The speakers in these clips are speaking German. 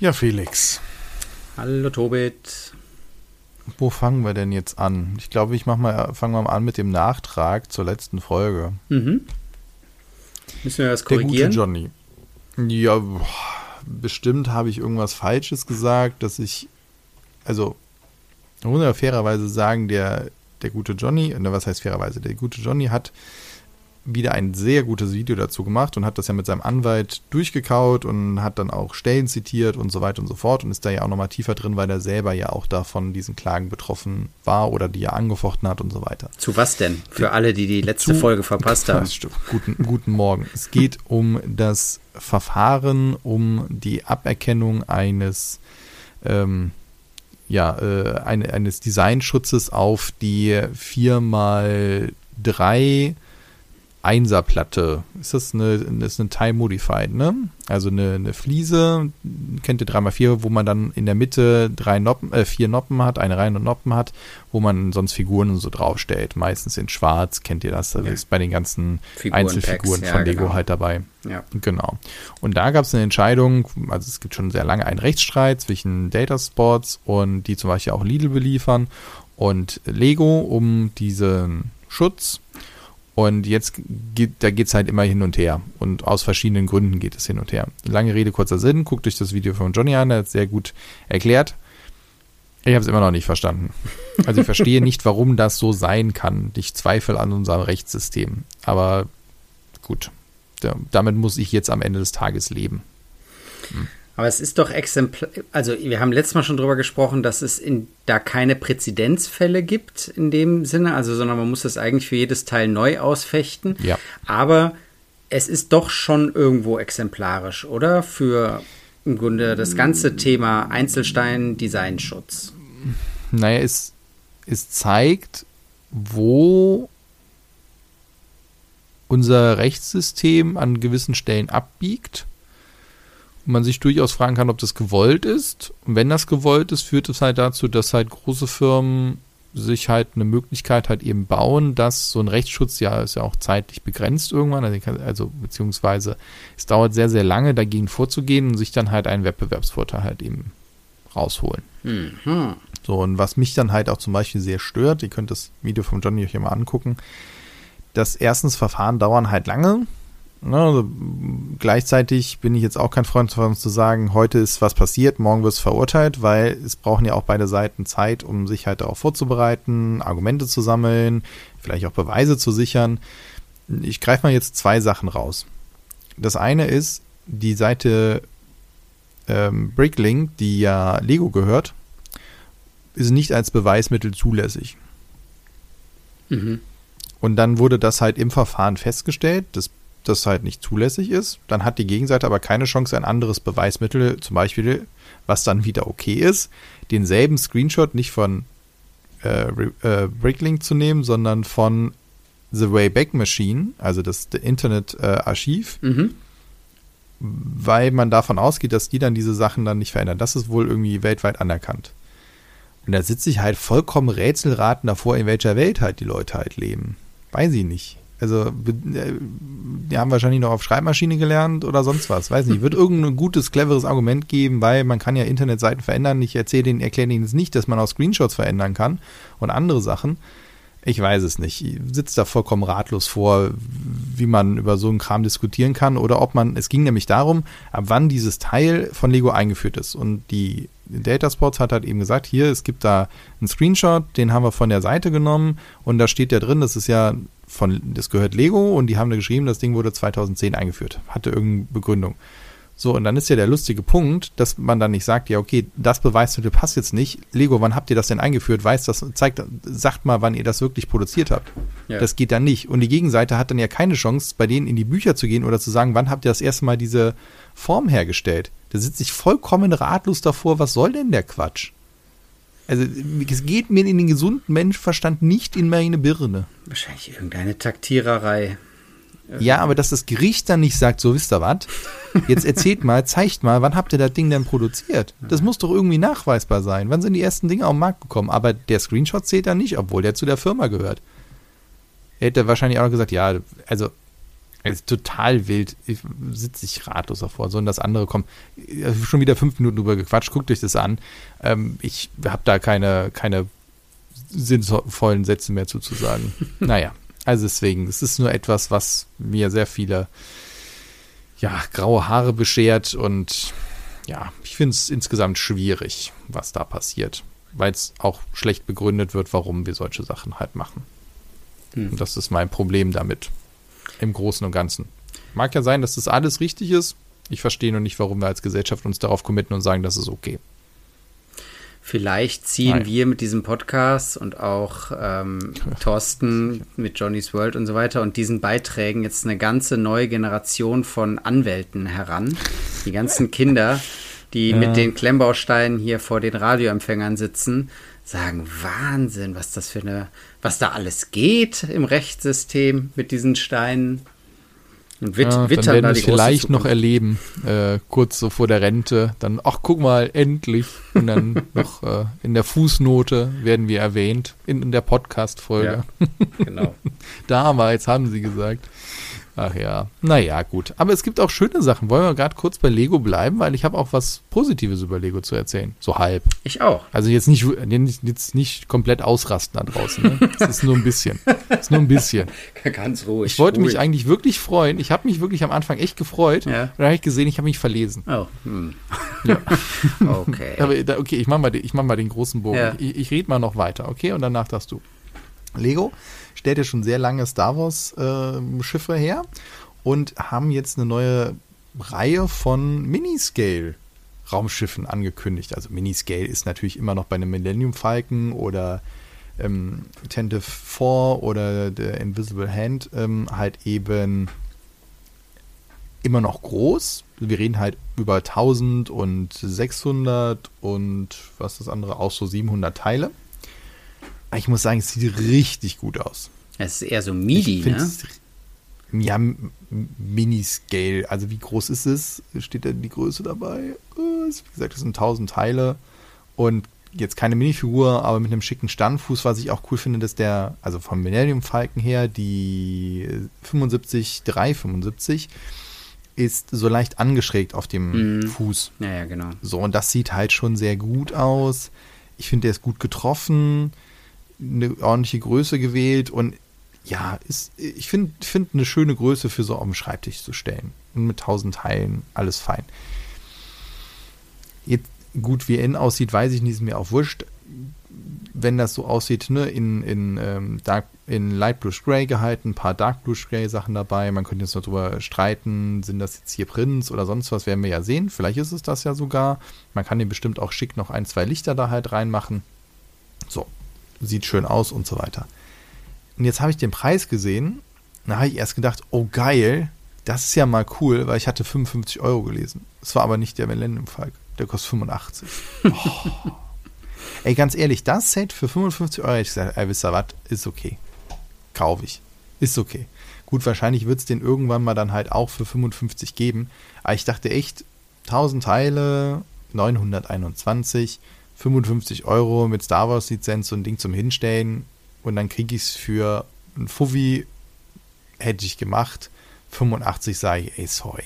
Ja, Felix. Hallo Tobit. Wo fangen wir denn jetzt an? Ich glaube, ich mach mal, fangen wir mal an mit dem Nachtrag zur letzten Folge. Mhm. Müssen wir das korrigieren? Der gute Johnny. Ja, boah, bestimmt habe ich irgendwas Falsches gesagt, dass ich, also, muss ja fairerweise sagen, der, der gute Johnny, ne, was heißt fairerweise, der gute Johnny hat wieder ein sehr gutes Video dazu gemacht und hat das ja mit seinem Anwalt durchgekaut und hat dann auch Stellen zitiert und so weiter und so fort und ist da ja auch nochmal tiefer drin, weil er selber ja auch davon diesen Klagen betroffen war oder die er angefochten hat und so weiter. Zu was denn? Für alle, die die letzte Zu, Folge verpasst haben. Guten, guten Morgen. Es geht um das Verfahren, um die Aberkennung eines ähm, ja, äh, eine, eines Designschutzes auf die 4x3 Einserplatte. Ist das eine, ist eine Time Modified, ne? Also eine, eine Fliese, kennt ihr 3x4, wo man dann in der Mitte drei Noppen, äh, vier Noppen hat, eine Reihe und Noppen hat, wo man sonst Figuren so draufstellt. Meistens in schwarz, kennt ihr das? Das ja. ist bei den ganzen Figuren Einzelfiguren ja, von Lego genau. halt dabei. Ja. Genau. Und da gab es eine Entscheidung, also es gibt schon sehr lange einen Rechtsstreit zwischen Data Sports und die zum Beispiel auch Lidl beliefern und Lego um diesen Schutz und jetzt geht, da geht es halt immer hin und her. Und aus verschiedenen Gründen geht es hin und her. Lange Rede, kurzer Sinn. Guckt euch das Video von Johnny an, der hat es sehr gut erklärt. Ich habe es immer noch nicht verstanden. Also ich verstehe nicht, warum das so sein kann. Ich zweifle an unserem Rechtssystem. Aber gut, damit muss ich jetzt am Ende des Tages leben. Hm. Aber es ist doch exemplar, also wir haben letztes Mal schon drüber gesprochen, dass es in, da keine Präzedenzfälle gibt in dem Sinne, also sondern man muss das eigentlich für jedes Teil neu ausfechten. Ja. Aber es ist doch schon irgendwo exemplarisch, oder? Für im Grunde das ganze Thema Einzelstein-Designschutz. Naja, es, es zeigt, wo unser Rechtssystem an gewissen Stellen abbiegt man sich durchaus fragen kann, ob das gewollt ist. Und wenn das gewollt ist, führt es halt dazu, dass halt große Firmen sich halt eine Möglichkeit halt eben bauen, dass so ein Rechtsschutz ja ist ja auch zeitlich begrenzt irgendwann, also, also beziehungsweise es dauert sehr, sehr lange dagegen vorzugehen und sich dann halt einen Wettbewerbsvorteil halt eben rausholen. Mhm. So, und was mich dann halt auch zum Beispiel sehr stört, ihr könnt das Video von Johnny euch ja mal angucken, dass erstens Verfahren dauern halt lange, Ne, also, gleichzeitig bin ich jetzt auch kein Freund davon zu sagen, heute ist was passiert, morgen wird es verurteilt, weil es brauchen ja auch beide Seiten Zeit, um sich halt darauf vorzubereiten, Argumente zu sammeln, vielleicht auch Beweise zu sichern. Ich greife mal jetzt zwei Sachen raus. Das eine ist die Seite ähm, Bricklink, die ja Lego gehört, ist nicht als Beweismittel zulässig. Mhm. Und dann wurde das halt im Verfahren festgestellt. Das das halt nicht zulässig ist, dann hat die Gegenseite aber keine Chance, ein anderes Beweismittel, zum Beispiel, was dann wieder okay ist, denselben Screenshot nicht von äh, äh, Bricklink zu nehmen, sondern von The Wayback Machine, also das Internet-Archiv, äh, mhm. weil man davon ausgeht, dass die dann diese Sachen dann nicht verändern. Das ist wohl irgendwie weltweit anerkannt. Und da sitze ich halt vollkommen rätselratend davor, in welcher Welt halt die Leute halt leben. Weiß ich nicht. Also, äh, die haben wahrscheinlich noch auf Schreibmaschine gelernt oder sonst was. Weiß nicht. Wird irgendein gutes, cleveres Argument geben, weil man kann ja Internetseiten verändern. Ich erzähle denen, erkläre denen jetzt nicht, dass man auch Screenshots verändern kann und andere Sachen. Ich weiß es nicht. Ich sitze da vollkommen ratlos vor, wie man über so einen Kram diskutieren kann oder ob man, es ging nämlich darum, ab wann dieses Teil von Lego eingeführt ist. Und die Data Sports hat halt eben gesagt, hier, es gibt da einen Screenshot, den haben wir von der Seite genommen und da steht ja drin, das ist ja von, das gehört Lego und die haben da geschrieben, das Ding wurde 2010 eingeführt. Hatte irgendeine Begründung. So, und dann ist ja der lustige Punkt, dass man dann nicht sagt, ja, okay, das Beweismittel passt jetzt nicht. Lego, wann habt ihr das denn eingeführt? Weiß das, zeigt, sagt mal, wann ihr das wirklich produziert habt. Ja. Das geht dann nicht. Und die Gegenseite hat dann ja keine Chance, bei denen in die Bücher zu gehen oder zu sagen, wann habt ihr das erste Mal diese Form hergestellt? Da sitze ich vollkommen ratlos davor, was soll denn der Quatsch? Also es geht mir in den gesunden Menschenverstand nicht in meine Birne. Wahrscheinlich irgendeine Taktiererei. Ja, aber dass das Gericht dann nicht sagt, so wisst ihr was, jetzt erzählt mal, zeigt mal, wann habt ihr das Ding denn produziert? Das muss doch irgendwie nachweisbar sein. Wann sind die ersten Dinge auf den Markt gekommen? Aber der Screenshot zählt dann nicht, obwohl der zu der Firma gehört. Er hätte wahrscheinlich auch noch gesagt, ja, also ist total wild. Ich sitze ich ratlos davor. So und das andere kommt. Schon wieder fünf Minuten drüber gequatscht. Guckt euch das an. Ähm, ich habe da keine, keine sinnvollen Sätze mehr zuzusagen. naja, also deswegen, es ist nur etwas, was mir sehr viele ja, graue Haare beschert und ja, ich finde es insgesamt schwierig, was da passiert, weil es auch schlecht begründet wird, warum wir solche Sachen halt machen. Hm. Und das ist mein Problem damit. Im Großen und Ganzen. Mag ja sein, dass das alles richtig ist. Ich verstehe nur nicht, warum wir als Gesellschaft uns darauf committen und sagen, das ist okay. Vielleicht ziehen Nein. wir mit diesem Podcast und auch ähm, Thorsten mit Johnny's World und so weiter und diesen Beiträgen jetzt eine ganze neue Generation von Anwälten heran. Die ganzen Kinder, die ja. mit den Klemmbausteinen hier vor den Radioempfängern sitzen, sagen Wahnsinn, was das für eine, was da alles geht im Rechtssystem mit diesen Steinen. Und wit ja, dann werden wir es vielleicht noch erleben, äh, kurz so vor der Rente. Dann, ach guck mal, endlich. Und dann noch äh, in der Fußnote werden wir erwähnt, in, in der Podcast-Folge. Ja, genau. Damals haben sie gesagt. Ach ja, naja, gut. Aber es gibt auch schöne Sachen. Wollen wir gerade kurz bei Lego bleiben, weil ich habe auch was Positives über Lego zu erzählen. So halb. Ich auch. Also jetzt nicht, jetzt nicht komplett ausrasten da draußen. Ne? Das ist nur ein bisschen. Das ist nur ein bisschen. Ganz ruhig. Ich wollte ruhig. mich eigentlich wirklich freuen. Ich habe mich wirklich am Anfang echt gefreut. Ja. Dann habe ich gesehen, ich habe mich verlesen. Oh. Hm. Ja. okay. Aber, okay, ich mache mal, mach mal den großen Bogen. Ja. Ich, ich rede mal noch weiter, okay? Und danach darfst du. Lego stellt ja schon sehr lange Star Wars äh, Schiffe her und haben jetzt eine neue Reihe von Miniscale Raumschiffen angekündigt. Also Miniscale ist natürlich immer noch bei einem Millennium Falcon oder ähm, Attentive 4 oder der Invisible Hand ähm, halt eben immer noch groß. Wir reden halt über 1000 und 600 und was das andere auch so 700 Teile. Ich muss sagen, es sieht richtig gut aus. Es ist eher so MIDI, ne? Ja, Mini-Scale. Also wie groß ist es? Steht da die Größe dabei? Wie gesagt, das sind 1000 Teile und jetzt keine Minifigur, aber mit einem schicken Standfuß, was ich auch cool finde, dass der, also vom Millennium Falcon her, die 75, 375 ist so leicht angeschrägt auf dem mm. Fuß. Ja, ja, genau. So, und das sieht halt schon sehr gut aus. Ich finde, der ist gut getroffen eine ordentliche Größe gewählt und ja, ist, ich finde find eine schöne Größe für so auf dem Schreibtisch zu stellen. Und mit tausend Teilen, alles fein. Jetzt, gut, wie er innen aussieht, weiß ich nicht, ist mir auch wurscht. Wenn das so aussieht, ne, in, in, ähm, Dark, in Light Blue Gray gehalten, ein paar Dark Blue Gray Sachen dabei. Man könnte jetzt noch drüber streiten, sind das jetzt hier Prints oder sonst was, werden wir ja sehen. Vielleicht ist es das ja sogar. Man kann den bestimmt auch schick noch ein, zwei Lichter da halt reinmachen. So, sieht schön aus und so weiter. Und jetzt habe ich den Preis gesehen. Da habe ich erst gedacht, oh geil, das ist ja mal cool, weil ich hatte 55 Euro gelesen. Es war aber nicht der Millennium Falk. Der kostet 85. Oh. Ey, ganz ehrlich, das Set für 55 Euro, hätte ich gesagt, ey, wisst ihr was, ist okay. Kaufe ich. Ist okay. Gut, wahrscheinlich wird es den irgendwann mal dann halt auch für 55 geben. Aber ich dachte echt, 1000 Teile, 921, 55 Euro mit Star Wars Lizenz so ein Ding zum Hinstellen und dann kriege ich es für ein Fuffi, hätte ich gemacht. 85 sage ich, ey, sorry.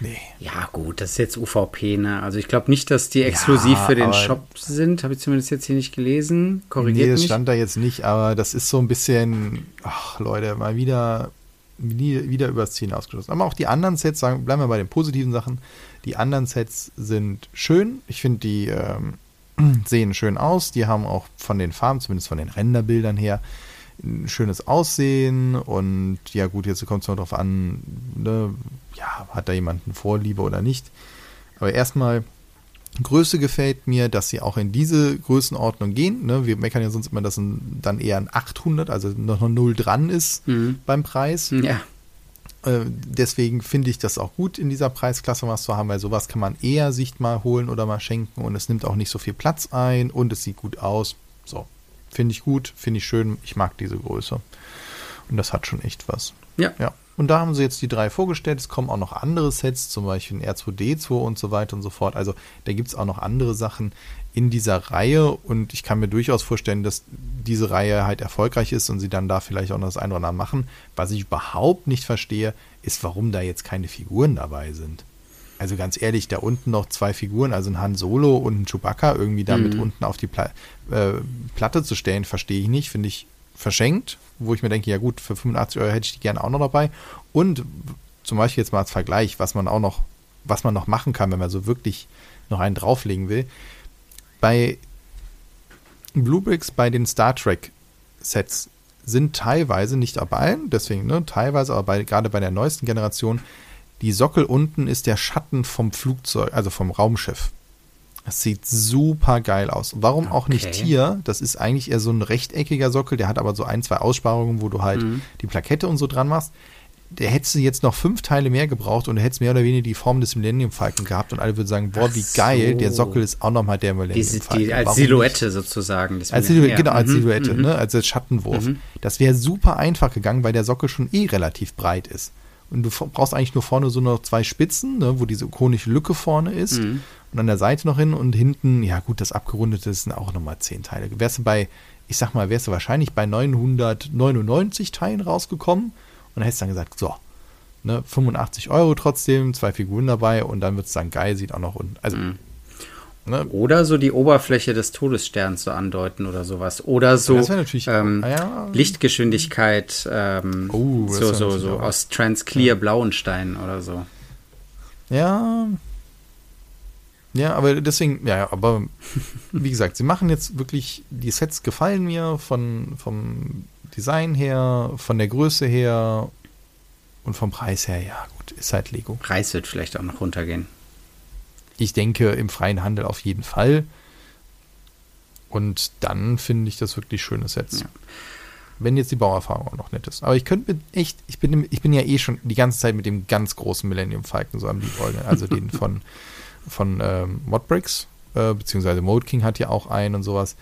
Nee. Ja, gut, das ist jetzt UVP, ne? Also ich glaube nicht, dass die exklusiv ja, für den Shop sind. Habe ich zumindest jetzt hier nicht gelesen. Korrigiert Nee, das mich. stand da jetzt nicht, aber das ist so ein bisschen, ach Leute, mal wieder, wieder übers Ziel ausgeschlossen. Aber auch die anderen Sets, sagen, bleiben wir bei den positiven Sachen. Die anderen Sets sind schön. Ich finde die ähm, sehen schön aus. Die haben auch von den Farben, zumindest von den Renderbildern her, ein schönes Aussehen. Und ja, gut, jetzt kommt es noch darauf an, ne, ja, hat da jemand eine Vorliebe oder nicht. Aber erstmal, Größe gefällt mir, dass sie auch in diese Größenordnung gehen. Ne? Wir meckern ja sonst immer, dass ein, dann eher ein 800, also noch eine Null dran ist mhm. beim Preis. Ja. Äh, deswegen finde ich das auch gut, in dieser Preisklasse was zu haben, weil sowas kann man eher sich mal holen oder mal schenken und es nimmt auch nicht so viel Platz ein und es sieht gut aus. So, finde ich gut, finde ich schön, ich mag diese Größe. Und das hat schon echt was. Ja. Ja. Und da haben sie jetzt die drei vorgestellt. Es kommen auch noch andere Sets, zum Beispiel ein R2D2 und so weiter und so fort. Also da gibt es auch noch andere Sachen in dieser Reihe und ich kann mir durchaus vorstellen, dass diese Reihe halt erfolgreich ist und sie dann da vielleicht auch noch das eine oder andere machen. Was ich überhaupt nicht verstehe, ist, warum da jetzt keine Figuren dabei sind. Also ganz ehrlich, da unten noch zwei Figuren, also ein Han Solo und ein Chewbacca, irgendwie damit mhm. unten auf die Pla äh, Platte zu stellen, verstehe ich nicht, finde ich verschenkt, wo ich mir denke, ja gut, für 85 Euro hätte ich die gerne auch noch dabei. Und zum Beispiel jetzt mal als Vergleich, was man auch noch, was man noch machen kann, wenn man so wirklich noch einen drauflegen will bei Bluebricks, bei den Star Trek Sets sind teilweise nicht dabei, deswegen, ne, teilweise, aber bei, gerade bei der neuesten Generation, die Sockel unten ist der Schatten vom Flugzeug, also vom Raumschiff. Das sieht super geil aus. Warum okay. auch nicht hier? Das ist eigentlich eher so ein rechteckiger Sockel, der hat aber so ein, zwei Aussparungen, wo du halt mhm. die Plakette und so dran machst der hätte jetzt noch fünf Teile mehr gebraucht und hätte mehr oder weniger die Form des Millennium Falcon gehabt und alle würden sagen, boah, wie so. geil, der Sockel ist auch nochmal der Millennium die, Falcon. Die, als Warum Silhouette nicht? sozusagen. als Silhouette, genau, als mhm, Silhouette, mhm. ne, als Schattenwurf. Mhm. Das wäre super einfach gegangen, weil der Sockel schon eh relativ breit ist. Und du brauchst eigentlich nur vorne so noch zwei Spitzen, ne, wo diese ikonische Lücke vorne ist. Mhm. Und an der Seite noch hin und hinten, ja gut, das abgerundete sind auch nochmal zehn Teile. Wärst du bei, ich sag mal, wärst du wahrscheinlich bei 999 Teilen rausgekommen und dann hättest du dann gesagt, so, ne, 85 Euro trotzdem, zwei Figuren dabei und dann wird es dann geil, sieht auch noch unten. Also, mhm. ne? Oder so die Oberfläche des Todessterns so andeuten oder sowas. Oder so ähm, ja. Lichtgeschwindigkeit, ähm, oh, so, so, so aus Transclear ja. Blauenstein oder so. Ja. Ja, aber deswegen, ja, aber wie gesagt, sie machen jetzt wirklich, die Sets gefallen mir von, vom Design her, von der Größe her und vom Preis her, ja gut, ist halt Lego. Preis wird vielleicht auch noch runtergehen. Ich denke im freien Handel auf jeden Fall. Und dann finde ich das wirklich schöne Sets. Ja. Wenn jetzt die Bauerfahrung auch noch nett ist. Aber ich könnte mir echt, ich bin, ich bin ja eh schon die ganze Zeit mit dem ganz großen Millennium Falcon so am Liebäugeln. Also den von, von ähm, Modbricks, äh, beziehungsweise Mode King hat ja auch einen und sowas.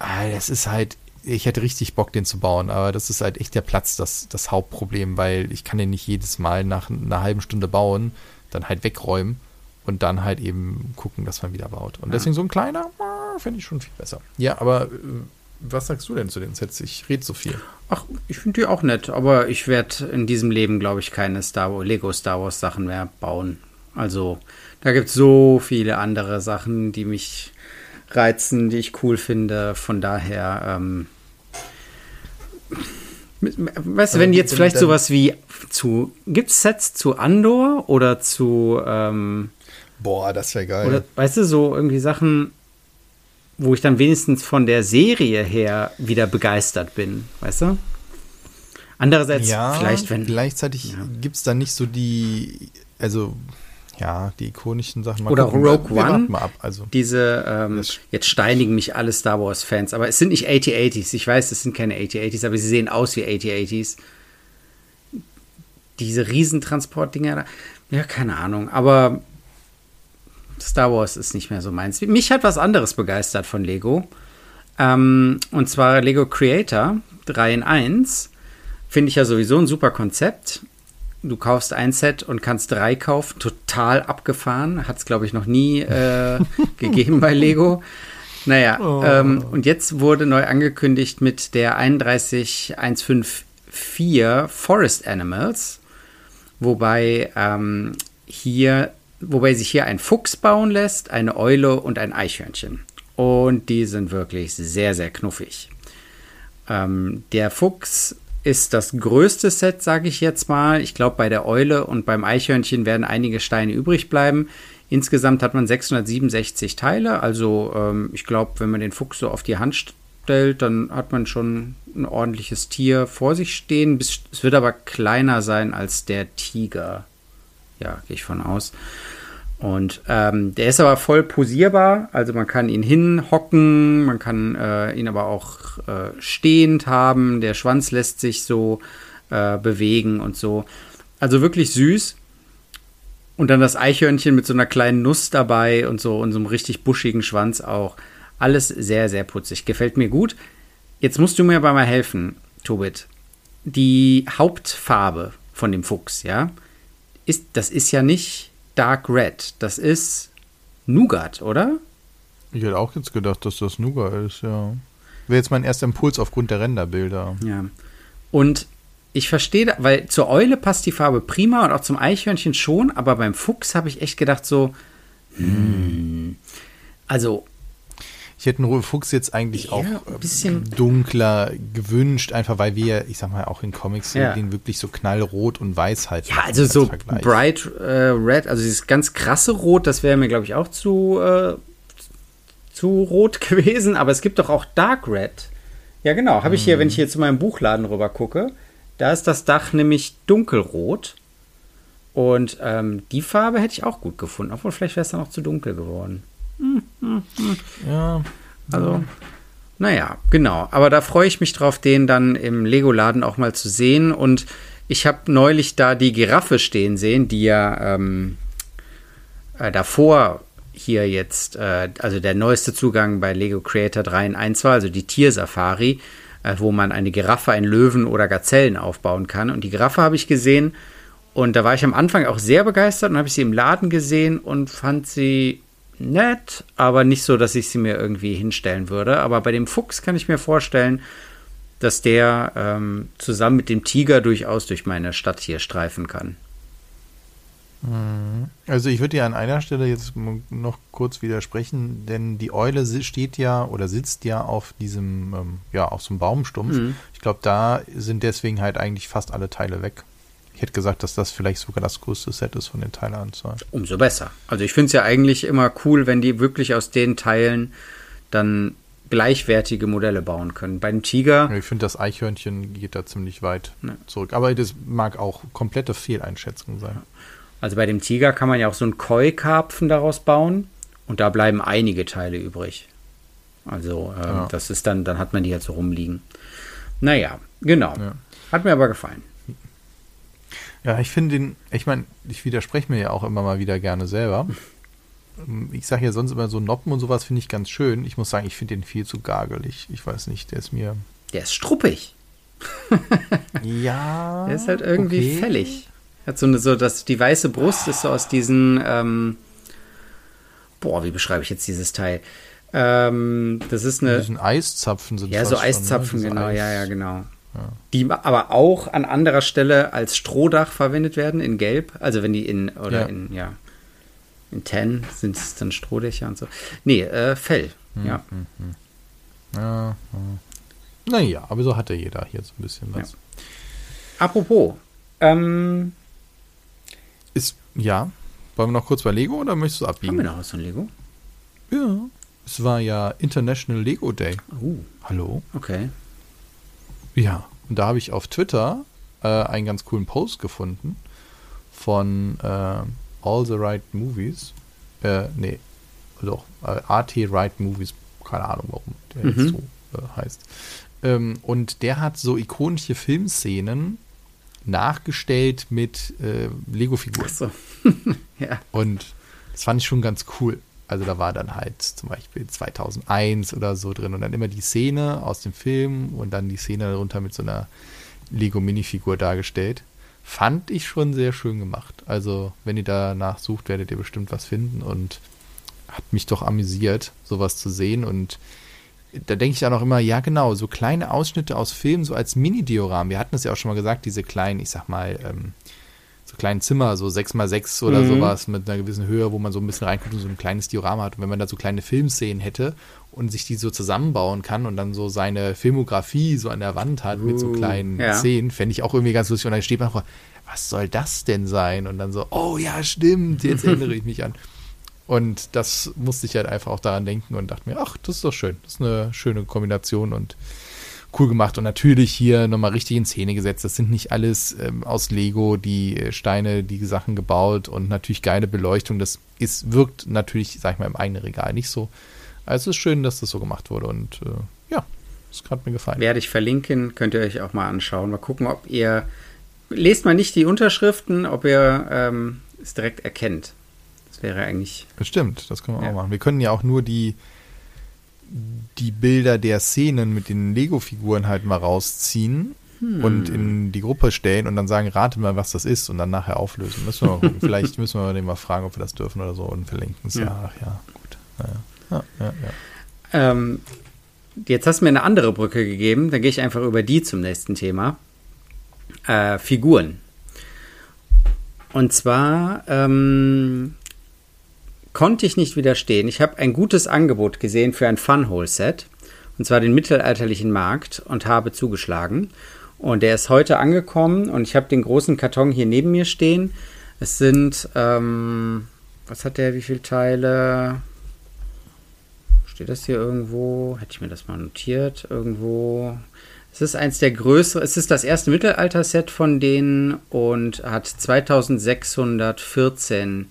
Ah, das ist halt, ich hätte richtig Bock, den zu bauen, aber das ist halt echt der Platz, das, das Hauptproblem, weil ich kann den nicht jedes Mal nach einer halben Stunde bauen, dann halt wegräumen und dann halt eben gucken, dass man wieder baut. Und ja. deswegen so ein kleiner, ah, finde ich schon viel besser. Ja, aber äh, was sagst du denn zu den Sets? Ich rede so viel. Ach, ich finde die auch nett, aber ich werde in diesem Leben, glaube ich, keine Star Wars, Lego Star Wars Sachen mehr bauen. Also, da gibt es so viele andere Sachen, die mich reizen, die ich cool finde. Von daher, ähm, weißt du, wenn jetzt vielleicht sowas wie zu, gibt es Sets zu Andor oder zu, ähm, Boah, das wäre geil. Oder, weißt du, so irgendwie Sachen, wo ich dann wenigstens von der Serie her wieder begeistert bin, weißt du? Andererseits, ja, vielleicht, wenn. Gleichzeitig ja. gibt es da nicht so die, also ja, die ikonischen Sachen. Mal Oder gucken. Rogue wir, One. Mal ab, also. Diese, ähm, jetzt steinigen mich alle Star Wars-Fans, aber es sind nicht 80-80s. Ich weiß, es sind keine 80-80s, aber sie sehen aus wie 80-80s. Diese Riesentransportdinger, ja, keine Ahnung, aber Star Wars ist nicht mehr so meins. Mich hat was anderes begeistert von Lego. Ähm, und zwar Lego Creator 3 in 1. Finde ich ja sowieso ein super Konzept du kaufst ein Set und kannst drei kaufen. Total abgefahren. Hat es, glaube ich, noch nie äh, gegeben bei Lego. Naja, oh. ähm, und jetzt wurde neu angekündigt mit der 31154 Forest Animals, wobei ähm, hier, wobei sich hier ein Fuchs bauen lässt, eine Eule und ein Eichhörnchen. Und die sind wirklich sehr, sehr knuffig. Ähm, der Fuchs ist das größte Set, sage ich jetzt mal. Ich glaube, bei der Eule und beim Eichhörnchen werden einige Steine übrig bleiben. Insgesamt hat man 667 Teile. Also ähm, ich glaube, wenn man den Fuchs so auf die Hand stellt, dann hat man schon ein ordentliches Tier vor sich stehen. Es wird aber kleiner sein als der Tiger. Ja, gehe ich von aus. Und ähm, der ist aber voll posierbar, also man kann ihn hinhocken, man kann äh, ihn aber auch äh, stehend haben, der Schwanz lässt sich so äh, bewegen und so. Also wirklich süß. Und dann das Eichhörnchen mit so einer kleinen Nuss dabei und so und so einem richtig buschigen Schwanz auch. Alles sehr, sehr putzig. Gefällt mir gut. Jetzt musst du mir aber mal helfen, Tobit. die Hauptfarbe von dem Fuchs, ja, ist, das ist ja nicht Dark Red, das ist Nougat, oder? Ich hätte auch jetzt gedacht, dass das Nougat ist, ja. Wäre jetzt mein erster Impuls aufgrund der Renderbilder. Ja. Und ich verstehe, weil zur Eule passt die Farbe prima und auch zum Eichhörnchen schon, aber beim Fuchs habe ich echt gedacht so, hm, also ich hätte einen Fuchs jetzt eigentlich Ja, auch ein äh, bisschen- dunkler gewünscht, einfach weil wir, ich sag mal, auch in Comics Ja. den wirklich so knallrot und weiß halt. Ja, also als so Vergleich. bright äh, red, also dieses ganz krasse Rot, das wäre mir, glaube ich, auch zu, äh, zu rot gewesen. Aber es gibt doch auch Dark Red. Ja, genau. Habe ich hier, wenn ich hier zu meinem Buchladen rüber gucke, da ist das Dach nämlich dunkelrot. Und ähm, die Farbe hätte ich auch gut gefunden. Obwohl, vielleicht wäre es dann auch zu dunkel geworden. Ja, Also, naja, genau. Aber da freue ich mich drauf, den dann im Lego-Laden auch mal zu sehen. Und ich habe neulich da die Giraffe stehen sehen, die ja ähm, äh, davor hier jetzt, äh, also der neueste Zugang bei Lego Creator 3 in 1 war, also die Tiersafari, äh, wo man eine Giraffe, einen Löwen oder Gazellen aufbauen kann. Und die Giraffe habe ich gesehen und da war ich am Anfang auch sehr begeistert und habe ich sie im Laden gesehen und fand sie nett, aber nicht so, dass ich sie mir irgendwie hinstellen würde. Aber bei dem Fuchs kann ich mir vorstellen, dass der ähm, zusammen mit dem Tiger durchaus durch meine Stadt hier streifen kann. Also ich würde dir an einer Stelle jetzt noch kurz widersprechen, denn die Eule steht ja oder sitzt ja auf diesem, ähm, ja, auf so einem Baumstumpf. Mhm. Ich glaube, da sind deswegen halt eigentlich fast alle Teile weg. Ich hätte gesagt, dass das vielleicht sogar das größte Set ist von den Teileanzahl. Umso besser. Also ich finde es ja eigentlich immer cool, wenn die wirklich aus den Teilen dann gleichwertige Modelle bauen können. Beim Tiger, Ich finde, das Eichhörnchen geht da ziemlich weit Ja. zurück. Aber das mag auch komplette Fehleinschätzung sein. also bei dem Tiger kann man ja auch so einen Koi-Karpfen daraus bauen und da bleiben einige Teile übrig. Also ähm, Ja. das ist dann, dann hat man die halt so rumliegen. Naja, genau. Ja. Hat mir aber gefallen. Ja, ich finde den, ich meine, ich widerspreche mir ja auch immer mal wieder gerne selber. Ich sage ja sonst immer so Noppen und sowas finde ich ganz schön. Ich muss sagen, ich finde den viel zu gargelig. Ich weiß nicht, der ist mir. Der ist struppig. Ja. Der ist halt irgendwie fällig. Hat so eine, so dass die weiße Brust ist so aus diesen, ähm, boah, wie beschreibe ich jetzt dieses Teil? Ähm, das ist eine, Diesen Eiszapfen sind ja, so schon, ne? Eiszapfen, genau, Eis- ja, ja, genau. Die aber auch an anderer Stelle als Strohdach verwendet werden, in Gelb. Also wenn die in, oder Ja. in, ja, in Tan sind es dann Strohdächer und so. Nee, äh, Fell, Hm. ja. Ja, ja. Naja, aber so hat ja jeder hier so ein bisschen was. Apropos, ähm, Ist, ja. Wollen wir noch kurz bei Lego oder möchtest du haben wir abbiegen? noch was von Lego? Ja. Es war ja International Lego Day. Uh, Hallo? okay. Ja, und da habe ich auf Twitter äh, einen ganz coolen Post gefunden von äh, All the Right Movies. Äh, nee, doch, äh, AT Right Movies, keine Ahnung, warum der Mhm. jetzt so äh, heißt. Ähm, und der hat so ikonische Filmszenen nachgestellt mit äh, Lego-Figuren. So. ja. Und das fand ich schon ganz cool. Also da war dann halt zum Beispiel 2001 oder so drin und dann immer die Szene aus dem Film und dann die Szene darunter mit so einer Lego-Minifigur dargestellt. Fand ich schon sehr schön gemacht. Also wenn ihr danach sucht, werdet ihr bestimmt was finden und hat mich doch amüsiert, sowas zu sehen und da denke ich auch immer, ja genau, so kleine Ausschnitte aus Filmen, so als Mini-Dioramen. Wir hatten es ja auch schon mal gesagt, diese kleinen, ich sag mal, ähm, kleinen Zimmer, so 6x6 oder Mhm. sowas mit einer gewissen Höhe, wo man so ein bisschen reinguckt und so ein kleines Diorama hat. Und wenn man da so kleine Filmszenen hätte und sich die so zusammenbauen kann und dann so seine Filmografie so an der Wand hat mit so Uh, kleinen ja. Szenen, fände ich auch irgendwie ganz lustig. Und dann steht man vor, was soll das denn sein? Und dann so, oh ja, stimmt, jetzt erinnere ich mich an. Und das musste ich halt einfach auch daran denken und dachte mir, ach, das ist doch schön. Das ist eine schöne Kombination und cool gemacht. Und natürlich hier nochmal richtig in Szene gesetzt. Das sind nicht alles ähm, aus Lego, die äh, Steine, die Sachen gebaut und natürlich geile Beleuchtung. Das ist, wirkt natürlich, sag ich mal, im eigenen Regal nicht so. Also es ist schön, dass das so gemacht wurde und äh, ja, das hat mir gefallen. Werde ich verlinken, könnt ihr euch auch mal anschauen. Mal gucken, ob ihr. Lest mal nicht die Unterschriften, ob ihr ähm, es direkt erkennt. Das wäre eigentlich. Das stimmt, das können wir Ja. auch machen. Wir können ja auch nur die, die Bilder der Szenen mit den Lego-Figuren halt mal rausziehen hm. und in die Gruppe stellen und dann sagen, rate mal, was das ist und dann nachher auflösen. Müssen wir mal gucken. Vielleicht müssen wir den mal fragen, ob wir das dürfen oder so und verlinken es. Ja. Ach ja, gut. Ja, ja, ja. Ähm, jetzt hast du mir eine andere Brücke gegeben, dann gehe ich einfach über die zum nächsten Thema. Äh, Figuren. Und zwar ähm, konnte ich nicht widerstehen. Ich habe ein gutes Angebot gesehen für ein Funhole-Set, und zwar den mittelalterlichen Markt, und habe zugeschlagen. Und der ist heute angekommen und ich habe den großen Karton hier neben mir stehen. Es sind, ähm, was hat der, wie viele Teile? Steht das hier irgendwo? Hätte ich mir das mal notiert? Irgendwo. Es ist eins der größeren, es ist das erste Mittelalter-Set von denen und hat 2614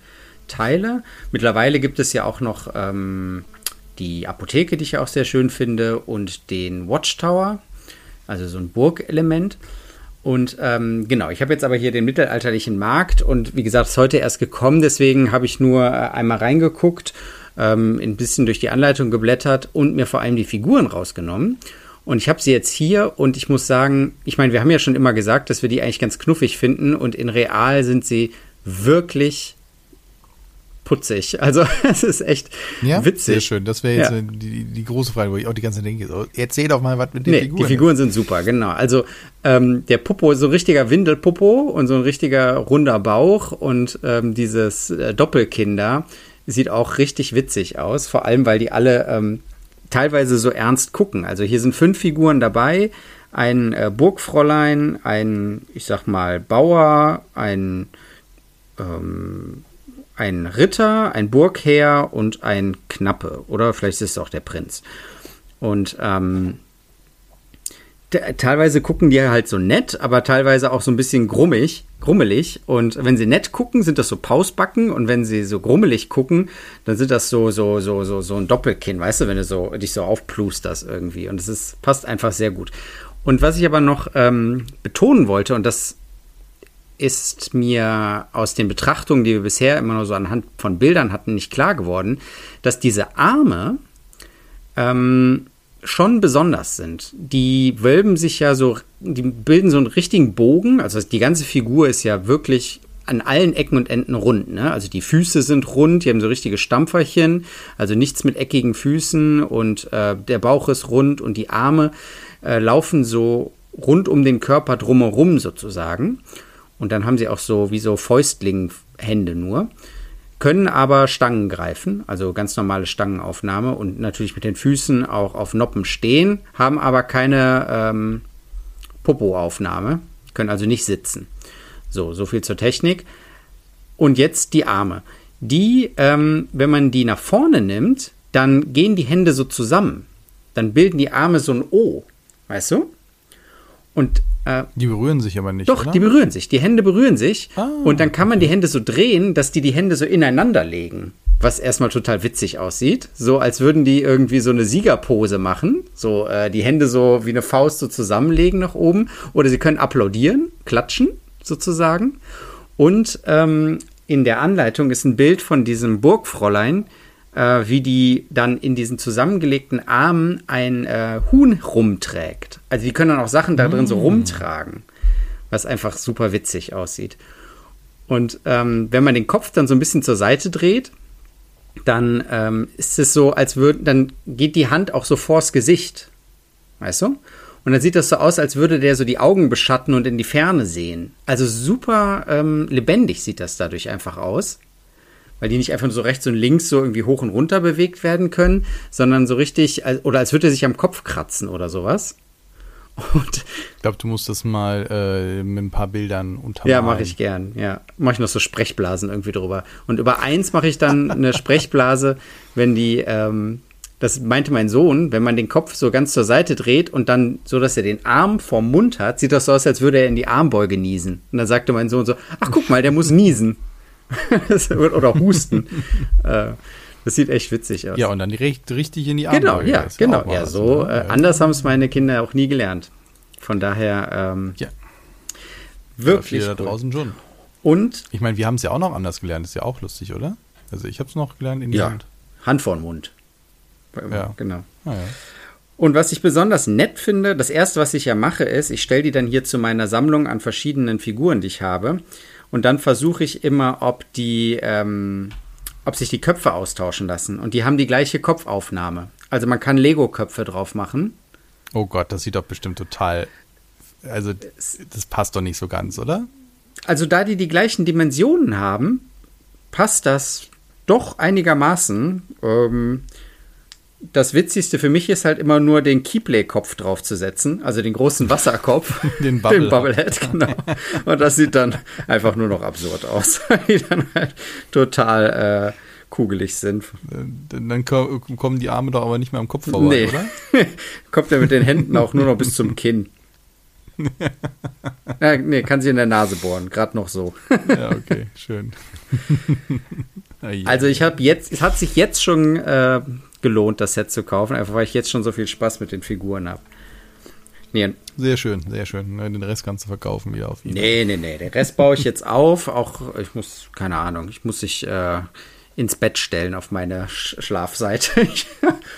Teile. Mittlerweile gibt es ja auch noch ähm, die Apotheke, die ich ja auch sehr schön finde, und den Watchtower, also so ein Burgelement. Und ähm, genau, ich habe jetzt aber hier den mittelalterlichen Markt und wie gesagt, ist heute erst gekommen, deswegen habe ich nur äh, einmal reingeguckt, ähm, ein bisschen durch die Anleitung geblättert und mir vor allem die Figuren rausgenommen. Und ich habe sie jetzt hier und ich muss sagen, ich meine, wir haben ja schon immer gesagt, dass wir die eigentlich ganz knuffig finden und in real sind sie wirklich putzig. Also es ist echt ja, witzig. Sehr schön. Das wäre jetzt ja. die, die, große Frage, wo ich auch die ganze Zeit denke. Erzähl doch mal was mit den nee, Figuren. Die Figuren sind super, genau. Also ähm, der Popo ist so ein richtiger Windelpopo und so ein richtiger runder Bauch und ähm, dieses äh, Doppelkinder sieht auch richtig witzig aus. Vor allem, weil die alle ähm, teilweise so ernst gucken. Also hier sind fünf Figuren dabei. Ein äh, Burgfräulein, ein, ich sag mal, Bauer, ein ähm, ein Ritter, ein Burgherr und ein Knappe. Oder vielleicht ist es auch der Prinz. Und ähm, teilweise gucken die halt so nett, aber teilweise auch so ein bisschen grummig, grummelig. Und wenn sie nett gucken, sind das so Pausbacken. Und wenn sie so grummelig gucken, dann sind das so, so, so, so, so ein Doppelkinn, weißt du, wenn du so, dich so aufplusterst irgendwie. Und es passt einfach sehr gut. Und was ich aber noch ähm, betonen wollte, und das ist mir aus den Betrachtungen, die wir bisher immer nur so anhand von Bildern hatten, nicht klar geworden, dass diese Arme ähm, schon besonders sind. Die wölben sich ja so, die bilden so einen richtigen Bogen. Also die ganze Figur ist ja wirklich an allen Ecken und Enden rund. Ne? Also die Füße sind rund, die haben so richtige Stampferchen, also nichts mit eckigen Füßen und äh, der Bauch ist rund und die Arme äh, laufen so rund um den Körper drumherum sozusagen. Und dann haben sie auch so wie so Fäustling-Hände nur. Können aber Stangen greifen, also ganz normale Stangenaufnahme und natürlich mit den Füßen auch auf Noppen stehen, haben aber keine ähm, Popo-Aufnahme, können also nicht sitzen. So, so viel zur Technik. Und jetzt die Arme. Die, ähm, wenn man die nach vorne nimmt, dann gehen die Hände so zusammen. Dann bilden die Arme so ein O, weißt du? Und äh, die berühren sich aber nicht. Doch, oder? die berühren sich. Die Hände berühren sich. Ah, und dann kann man die Hände so drehen, dass die die Hände so ineinander legen. Was erstmal total witzig aussieht. So als würden die irgendwie so eine Siegerpose machen. So äh, die Hände so wie eine Faust so zusammenlegen nach oben. Oder sie können applaudieren, klatschen sozusagen. Und ähm, in der Anleitung ist ein Bild von diesem Burgfräulein, äh, wie die dann in diesen zusammengelegten Armen ein äh, Huhn rumträgt. Also die können dann auch Sachen da drin mm. so rumtragen, was einfach super witzig aussieht. Und ähm, wenn man den Kopf dann so ein bisschen zur Seite dreht, dann ähm, ist es so, als würde, dann geht die Hand auch so vors Gesicht. Weißt du? Und dann sieht das so aus, als würde der so die Augen beschatten und in die Ferne sehen. Also super ähm, lebendig sieht das dadurch einfach aus weil die nicht einfach so rechts und links so irgendwie hoch und runter bewegt werden können, sondern so richtig, oder als würde er sich am Kopf kratzen oder sowas. Und ich glaube, du musst das mal äh, mit ein paar Bildern untermalen. Ja, mache ich gern. Ja, mache ich noch so Sprechblasen irgendwie drüber. Und über eins mache ich dann eine Sprechblase, wenn die, ähm, das meinte mein Sohn, wenn man den Kopf so ganz zur Seite dreht und dann so, dass er den Arm vorm Mund hat, sieht das so aus, als würde er in die Armbeuge niesen. Und dann sagte mein Sohn so, ach guck mal, der muss niesen. Oder husten. Äh, das sieht echt witzig aus. Ja, und dann direkt richtig in die Arme. Genau, ja, genau. Ja, so. Äh, anders haben es meine Kinder auch nie gelernt. Von daher, ähm, ja. Wirklich. Ja, da draußen schon. Und? Ich meine, wir haben es ja auch noch anders gelernt. ist ja auch lustig, oder? Also ich habe es noch gelernt in die ja. Hand. Hand vor den Mund. Ja. Genau. Ah, ja. Und was ich besonders nett finde, das erste, was ich ja mache, ist, ich stelle die dann hier zu meiner Sammlung an verschiedenen Figuren, die ich habe. Und dann versuche ich immer, ob die, ähm, ob sich die Köpfe austauschen lassen. Und die haben die gleiche Kopfaufnahme. Also man kann Lego-Köpfe drauf machen. Oh Gott, das sieht doch bestimmt total. Also, das passt doch nicht so ganz, oder? Also, da die die gleichen Dimensionen haben, passt das doch einigermaßen. Ähm, das Witzigste für mich ist halt immer nur den Keyplay-Kopf draufzusetzen, also den großen Wasserkopf, den, Bubble den Bubblehead, genau. Und das sieht dann einfach nur noch absurd aus, die dann halt total äh, kugelig sind. Dann kommen die Arme doch aber nicht mehr am Kopf vorbei, nee. oder? Kommt er mit den Händen auch nur noch bis zum Kinn. ja, nee, kann sie in der Nase bohren, gerade noch so. ja, okay, schön. also ich habe jetzt, es hat sich jetzt schon äh, gelohnt, das Set zu kaufen, einfach weil ich jetzt schon so viel Spaß mit den Figuren habe. Nee. Sehr schön, sehr schön. Ne, den Rest kannst du verkaufen wieder auf eBay. Nee, nee, nee. Den Rest baue ich jetzt auf. Auch, ich muss, keine Ahnung, ich muss sich äh, ins Bett stellen auf meine Sch Schlafseite.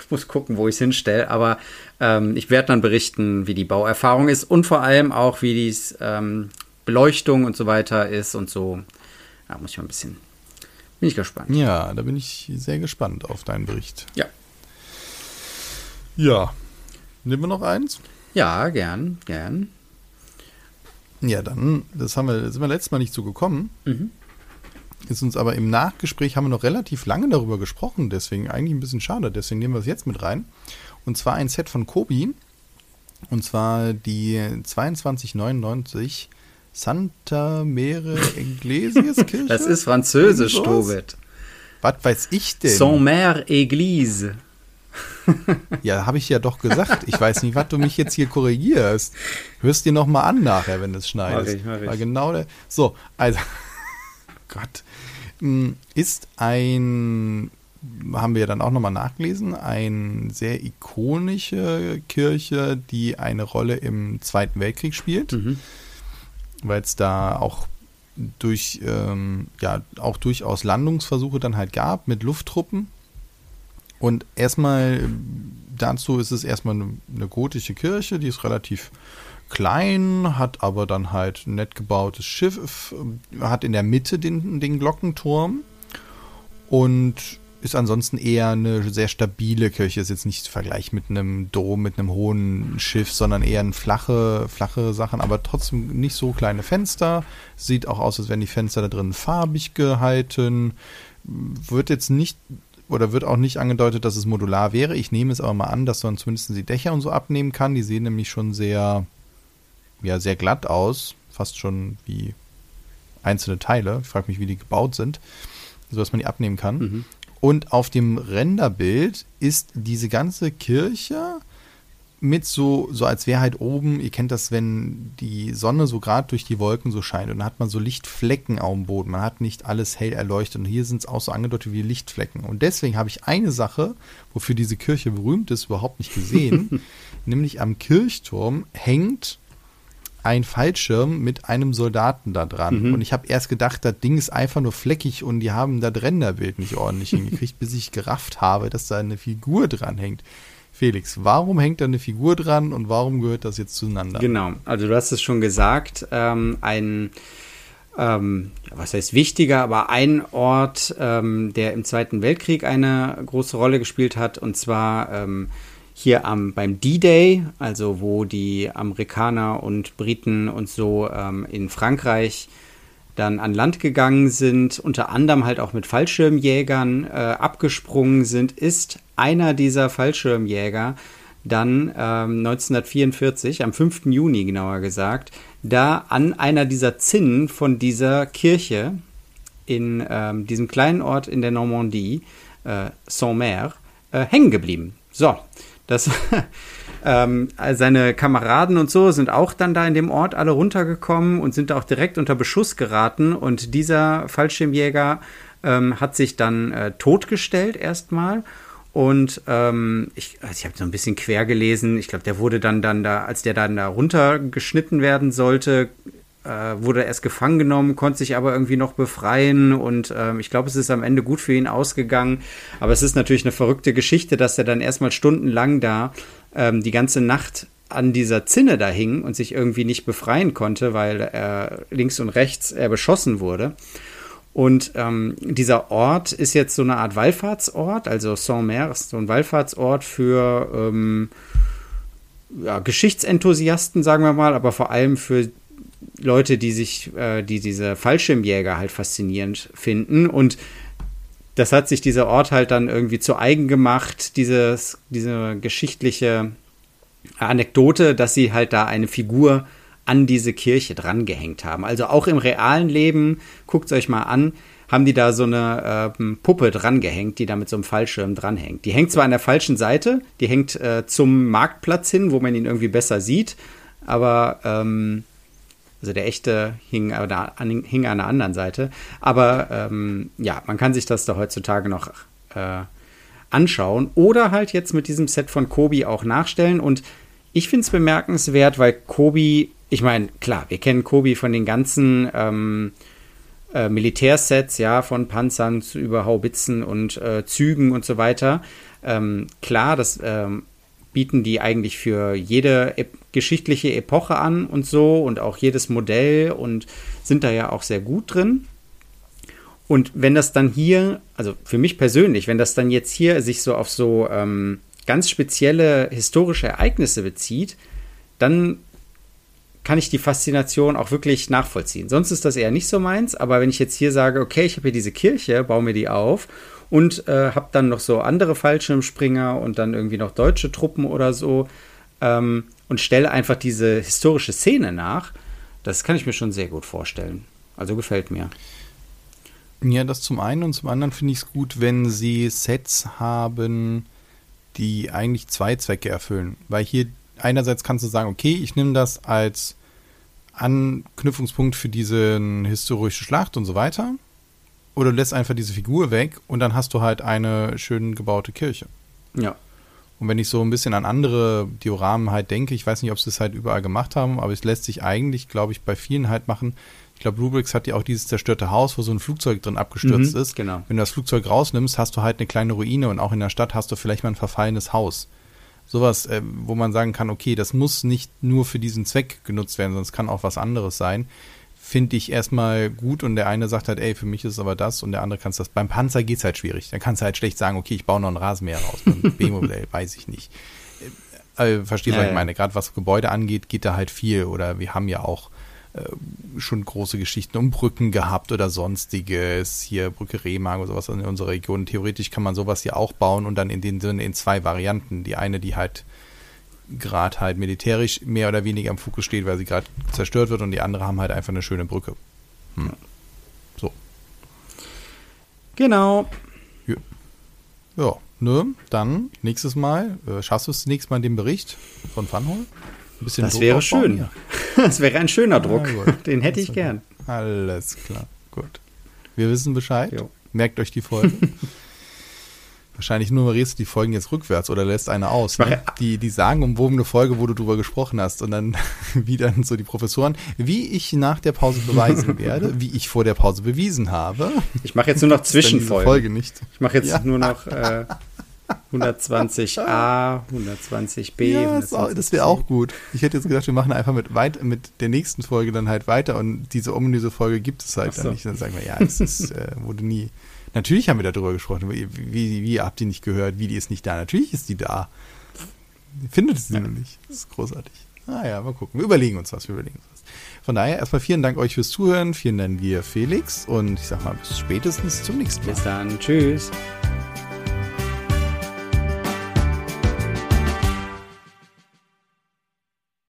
Ich muss gucken, wo ich es hinstelle. Aber ähm, ich werde dann berichten, wie die Bauerfahrung ist und vor allem auch, wie die ähm, Beleuchtung und so weiter ist und so. Da muss ich mal ein bisschen bin ich gespannt. Ja, da bin ich sehr gespannt auf deinen Bericht. Ja. Ja. Nehmen wir noch eins? Ja, gern, gern. Ja, dann, das haben wir, sind wir letztes Mal nicht so gekommen. Mhm. Ist uns aber im Nachgespräch haben wir noch relativ lange darüber gesprochen, deswegen eigentlich ein bisschen schade, deswegen nehmen wir es jetzt mit rein. Und zwar ein Set von Kobi. Und zwar die 2299 Santa Mere Iglesias Kirche? Das ist französisch, Tobit. Was weiß ich denn? Saint-Mère Église. ja, habe ich ja doch gesagt. Ich weiß nicht, was du mich jetzt hier korrigierst. Hörst dir noch mal an nachher, wenn du es schneidest. Mach ich, mach ich. Weil genau der, so, also, Gott, hm, ist ein, haben wir ja dann auch noch mal nachgelesen, eine sehr ikonische Kirche, die eine Rolle im Zweiten Weltkrieg spielt. Mhm weil es da auch durch, ähm, ja, auch durchaus Landungsversuche dann halt gab mit Lufttruppen. Und erstmal dazu ist es erstmal eine, eine gotische Kirche, die ist relativ klein, hat aber dann halt ein nett gebautes Schiff, hat in der Mitte den, den Glockenturm und ist ansonsten eher eine sehr stabile Kirche. Ist jetzt nicht zu vergleichen mit einem Dom, mit einem hohen Schiff, sondern eher eine flache, flache Sachen, aber trotzdem nicht so kleine Fenster. Sieht auch aus, als wären die Fenster da drin farbig gehalten. Wird jetzt nicht oder wird auch nicht angedeutet, dass es modular wäre. Ich nehme es aber mal an, dass man zumindest die Dächer und so abnehmen kann. Die sehen nämlich schon sehr, ja, sehr glatt aus. Fast schon wie einzelne Teile. Ich frage mich, wie die gebaut sind, sodass man die abnehmen kann. Mhm. Und auf dem Renderbild ist diese ganze Kirche mit so, so als wäre halt oben, ihr kennt das, wenn die Sonne so gerade durch die Wolken so scheint und dann hat man so Lichtflecken auf dem Boden. Man hat nicht alles hell erleuchtet und hier sind es auch so angedeutet wie Lichtflecken. Und deswegen habe ich eine Sache, wofür diese Kirche berühmt ist, überhaupt nicht gesehen. nämlich am Kirchturm hängt ein Fallschirm mit einem Soldaten da dran. Mhm. Und ich habe erst gedacht, das Ding ist einfach nur fleckig und die haben das Renderbild nicht ordentlich hingekriegt, bis ich gerafft habe, dass da eine Figur dran hängt. Felix, warum hängt da eine Figur dran und warum gehört das jetzt zueinander? Genau, also du hast es schon gesagt, ähm, ein ähm, was heißt wichtiger, aber ein Ort, ähm, der im Zweiten Weltkrieg eine große Rolle gespielt hat, und zwar ähm, hier am, beim D-Day, also wo die Amerikaner und Briten und so ähm, in Frankreich dann an Land gegangen sind, unter anderem halt auch mit Fallschirmjägern äh, abgesprungen sind, ist einer dieser Fallschirmjäger dann ähm, 1944, am 5. Juni genauer gesagt, da an einer dieser Zinnen von dieser Kirche in ähm, diesem kleinen Ort in der Normandie, äh, Saint-Mer, äh, hängen geblieben. So, das, ähm, seine Kameraden und so sind auch dann da in dem Ort alle runtergekommen und sind auch direkt unter Beschuss geraten. Und dieser Fallschirmjäger ähm, hat sich dann äh, totgestellt erstmal. Und ähm, ich, also ich habe so ein bisschen quer gelesen. Ich glaube, der wurde dann, dann da, als der dann da runtergeschnitten werden sollte, wurde erst gefangen genommen, konnte sich aber irgendwie noch befreien und ähm, ich glaube, es ist am Ende gut für ihn ausgegangen. Aber es ist natürlich eine verrückte Geschichte, dass er dann erstmal stundenlang da ähm, die ganze Nacht an dieser Zinne da hing und sich irgendwie nicht befreien konnte, weil er links und rechts er beschossen wurde. Und ähm, dieser Ort ist jetzt so eine Art Wallfahrtsort, also Saint-Mer ist so ein Wallfahrtsort für ähm, ja, Geschichtsenthusiasten, sagen wir mal, aber vor allem für Leute, die sich, äh, die diese Fallschirmjäger halt faszinierend finden. Und das hat sich dieser Ort halt dann irgendwie zu eigen gemacht, dieses, diese geschichtliche Anekdote, dass sie halt da eine Figur an diese Kirche drangehängt haben. Also auch im realen Leben, guckt es euch mal an, haben die da so eine äh, Puppe drangehängt, die da mit so einem Fallschirm dranhängt. Die hängt zwar an der falschen Seite, die hängt äh, zum Marktplatz hin, wo man ihn irgendwie besser sieht, aber ähm, also der echte hing, an, hing an der anderen Seite. Aber ähm, ja, man kann sich das da heutzutage noch äh, anschauen oder halt jetzt mit diesem Set von Kobi auch nachstellen. Und ich finde es bemerkenswert, weil Kobi, ich meine, klar, wir kennen Kobi von den ganzen ähm, äh, Militärsets, ja, von Panzern über Haubitzen und äh, Zügen und so weiter. Ähm, klar, das ähm, bieten die eigentlich für jede e geschichtliche Epoche an und so und auch jedes Modell und sind da ja auch sehr gut drin. Und wenn das dann hier, also für mich persönlich, wenn das dann jetzt hier sich so auf so ähm, ganz spezielle historische Ereignisse bezieht, dann kann ich die Faszination auch wirklich nachvollziehen. Sonst ist das eher nicht so meins, aber wenn ich jetzt hier sage, okay, ich habe hier diese Kirche, baue mir die auf und äh, habe dann noch so andere Fallschirmspringer und dann irgendwie noch deutsche Truppen oder so ähm, und stelle einfach diese historische Szene nach, das kann ich mir schon sehr gut vorstellen. Also gefällt mir. Ja, das zum einen und zum anderen finde ich es gut, wenn sie Sets haben, die eigentlich zwei Zwecke erfüllen. Weil hier einerseits kannst du sagen, okay, ich nehme das als Anknüpfungspunkt für diese historische Schlacht und so weiter. Oder du lässt einfach diese Figur weg und dann hast du halt eine schön gebaute Kirche. Ja. Und wenn ich so ein bisschen an andere Dioramen halt denke, ich weiß nicht, ob sie es halt überall gemacht haben, aber es lässt sich eigentlich, glaube ich, bei vielen halt machen. Ich glaube, Rubrix hat ja auch dieses zerstörte Haus, wo so ein Flugzeug drin abgestürzt mhm, ist. Genau. Wenn du das Flugzeug rausnimmst, hast du halt eine kleine Ruine und auch in der Stadt hast du vielleicht mal ein verfallenes Haus. Sowas, äh, wo man sagen kann, okay, das muss nicht nur für diesen Zweck genutzt werden, sondern es kann auch was anderes sein finde ich erstmal gut und der eine sagt halt, ey, für mich ist es aber das und der andere kann es das. Beim Panzer geht es halt schwierig. Da kannst du halt schlecht sagen, okay, ich baue noch ein Rasenmäher raus. Beim B-Modell weiß ich nicht. Äh, verstehst du, ja, was ich meine? Gerade was Gebäude angeht, geht da halt viel. Oder wir haben ja auch äh, schon große Geschichten um Brücken gehabt oder sonstiges. Hier Brücke Remagen oder sowas in unserer Region. Theoretisch kann man sowas ja auch bauen und dann in den Sinne in zwei Varianten. Die eine, die halt gerade halt militärisch mehr oder weniger im Fokus steht, weil sie gerade zerstört wird und die andere haben halt einfach eine schöne Brücke. Hm. So. Genau. Ja. ja, ne, dann nächstes Mal, äh, schaffst du es nächstes Mal den Bericht von Funhole? Ein bisschen das Druck wäre schön. Ja. das wäre ein schöner Druck. Ja, Den hätte ich gern. Alles klar, gut. Wir wissen Bescheid. Jo. Merkt euch die Folge. Wahrscheinlich nummerierst du die Folgen jetzt rückwärts oder lässt eine aus. Ne? Die, die sagen umwobene Folge, wo du drüber gesprochen hast. Und dann wie dann so die Professoren, wie ich nach der Pause beweisen werde, wie ich vor der Pause bewiesen habe. Ich mache jetzt nur noch Zwischenfolgen. Folge nicht. Ich mache jetzt ja. nur noch äh, 120a, 120b. Ja, 120 das wäre auch gut. Ich hätte jetzt gedacht, wir machen einfach mit, weit, mit der nächsten Folge dann halt weiter und diese ominöse Folge gibt es halt so. dann nicht. Dann sagen wir, ja, es ist, äh, wurde nie Natürlich haben wir darüber gesprochen. Wie, wie, wie habt ihr nicht gehört? Wie die ist nicht da? Natürlich ist die da. Findet sie ja. nur nicht. Das ist großartig. Naja, ah mal gucken. Wir überlegen uns was. Wir überlegen uns was. Von daher erstmal vielen Dank euch fürs Zuhören. Vielen Dank dir, Felix. Und ich sag mal, bis spätestens zum nächsten Mal. Bis dann. Tschüss.